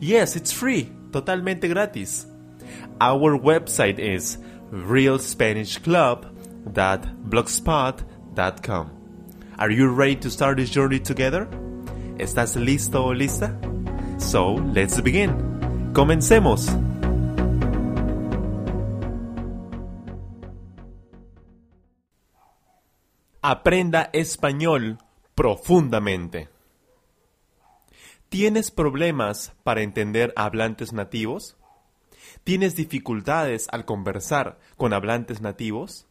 Yes, it's free, totalmente gratis. Our website is realspanishclub.blogspot.com. Are you ready to start this journey together? ¿Estás listo o lista? So, let's begin. Comencemos. Aprenda español profundamente. ¿Tienes problemas para entender hablantes nativos? ¿Tienes dificultades al conversar con hablantes nativos?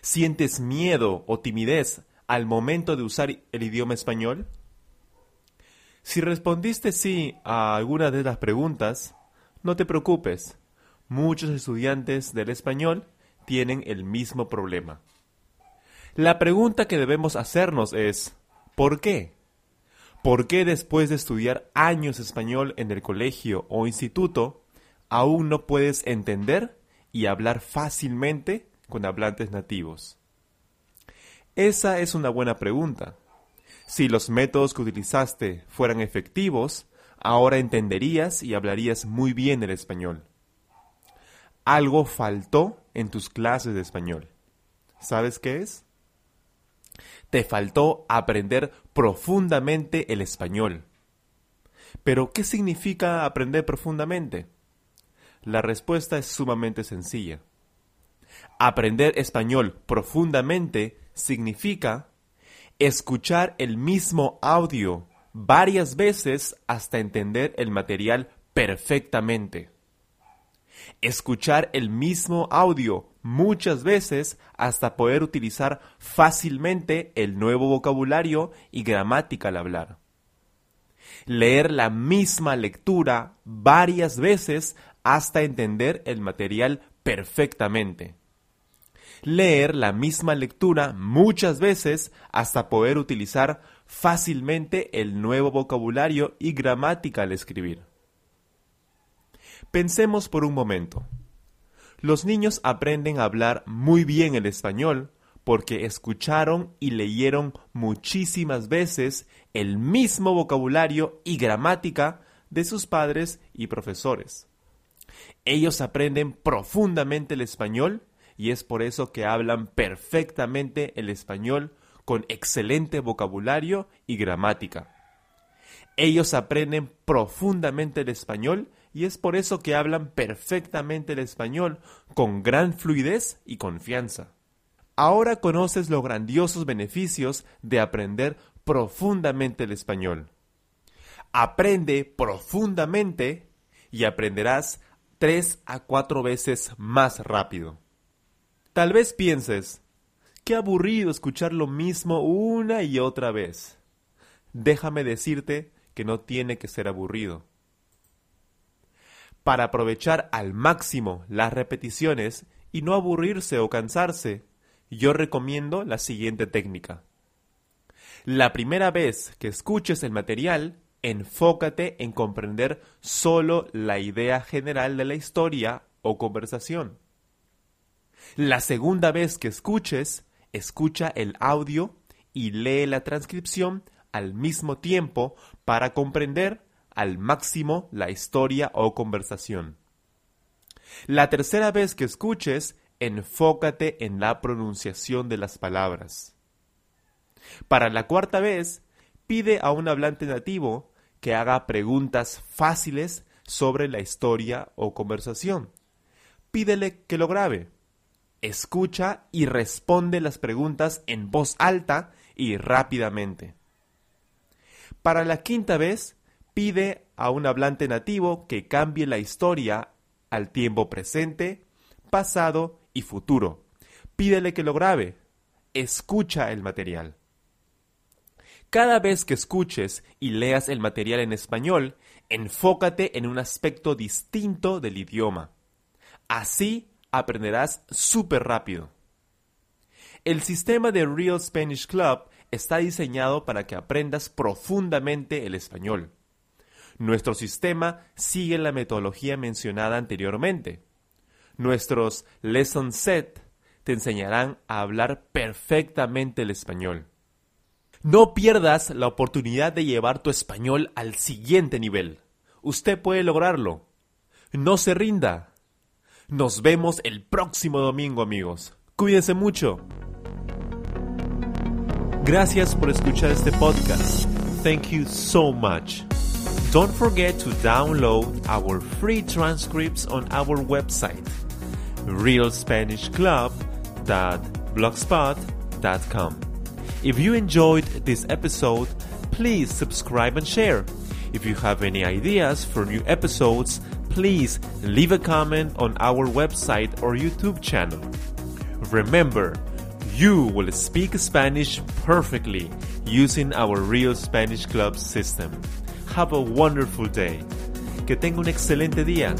¿Sientes miedo o timidez al momento de usar el idioma español? Si respondiste sí a alguna de las preguntas, no te preocupes. Muchos estudiantes del español tienen el mismo problema. La pregunta que debemos hacernos es, ¿por qué? ¿Por qué después de estudiar años español en el colegio o instituto, aún no puedes entender y hablar fácilmente con hablantes nativos? Esa es una buena pregunta. Si los métodos que utilizaste fueran efectivos, ahora entenderías y hablarías muy bien el español. Algo faltó en tus clases de español. ¿Sabes qué es? Te faltó aprender profundamente el español. Pero, ¿qué significa aprender profundamente? La respuesta es sumamente sencilla. Aprender español profundamente significa escuchar el mismo audio varias veces hasta entender el material perfectamente. Escuchar el mismo audio muchas veces hasta poder utilizar fácilmente el nuevo vocabulario y gramática al hablar. Leer la misma lectura varias veces hasta entender el material perfectamente. Leer la misma lectura muchas veces hasta poder utilizar fácilmente el nuevo vocabulario y gramática al escribir. Pensemos por un momento. Los niños aprenden a hablar muy bien el español porque escucharon y leyeron muchísimas veces el mismo vocabulario y gramática de sus padres y profesores. Ellos aprenden profundamente el español y es por eso que hablan perfectamente el español con excelente vocabulario y gramática. Ellos aprenden profundamente el español y es por eso que hablan perfectamente el español con gran fluidez y confianza. Ahora conoces los grandiosos beneficios de aprender profundamente el español. Aprende profundamente y aprenderás tres a cuatro veces más rápido. Tal vez pienses, qué aburrido escuchar lo mismo una y otra vez. Déjame decirte que no tiene que ser aburrido. Para aprovechar al máximo las repeticiones y no aburrirse o cansarse, yo recomiendo la siguiente técnica. La primera vez que escuches el material, enfócate en comprender solo la idea general de la historia o conversación. La segunda vez que escuches, escucha el audio y lee la transcripción al mismo tiempo para comprender al máximo la historia o conversación. La tercera vez que escuches, enfócate en la pronunciación de las palabras. Para la cuarta vez, pide a un hablante nativo que haga preguntas fáciles sobre la historia o conversación. Pídele que lo grabe. Escucha y responde las preguntas en voz alta y rápidamente. Para la quinta vez, pide a un hablante nativo que cambie la historia al tiempo presente, pasado y futuro. Pídele que lo grabe. Escucha el material. Cada vez que escuches y leas el material en español, enfócate en un aspecto distinto del idioma. Así aprenderás súper rápido. El sistema de Real Spanish Club está diseñado para que aprendas profundamente el español. Nuestro sistema sigue la metodología mencionada anteriormente. Nuestros lesson set te enseñarán a hablar perfectamente el español. No pierdas la oportunidad de llevar tu español al siguiente nivel. Usted puede lograrlo. No se rinda. Nos vemos el próximo domingo, amigos. Cuídense mucho. Gracias por escuchar este podcast. Thank you so much. Don't forget to download our free transcripts on our website, realspanishclub.blogspot.com. If you enjoyed this episode, please subscribe and share. If you have any ideas for new episodes, please leave a comment on our website or YouTube channel. Remember, you will speak Spanish perfectly using our Real Spanish Club system. Have a wonderful day. Que tenga un excelente día.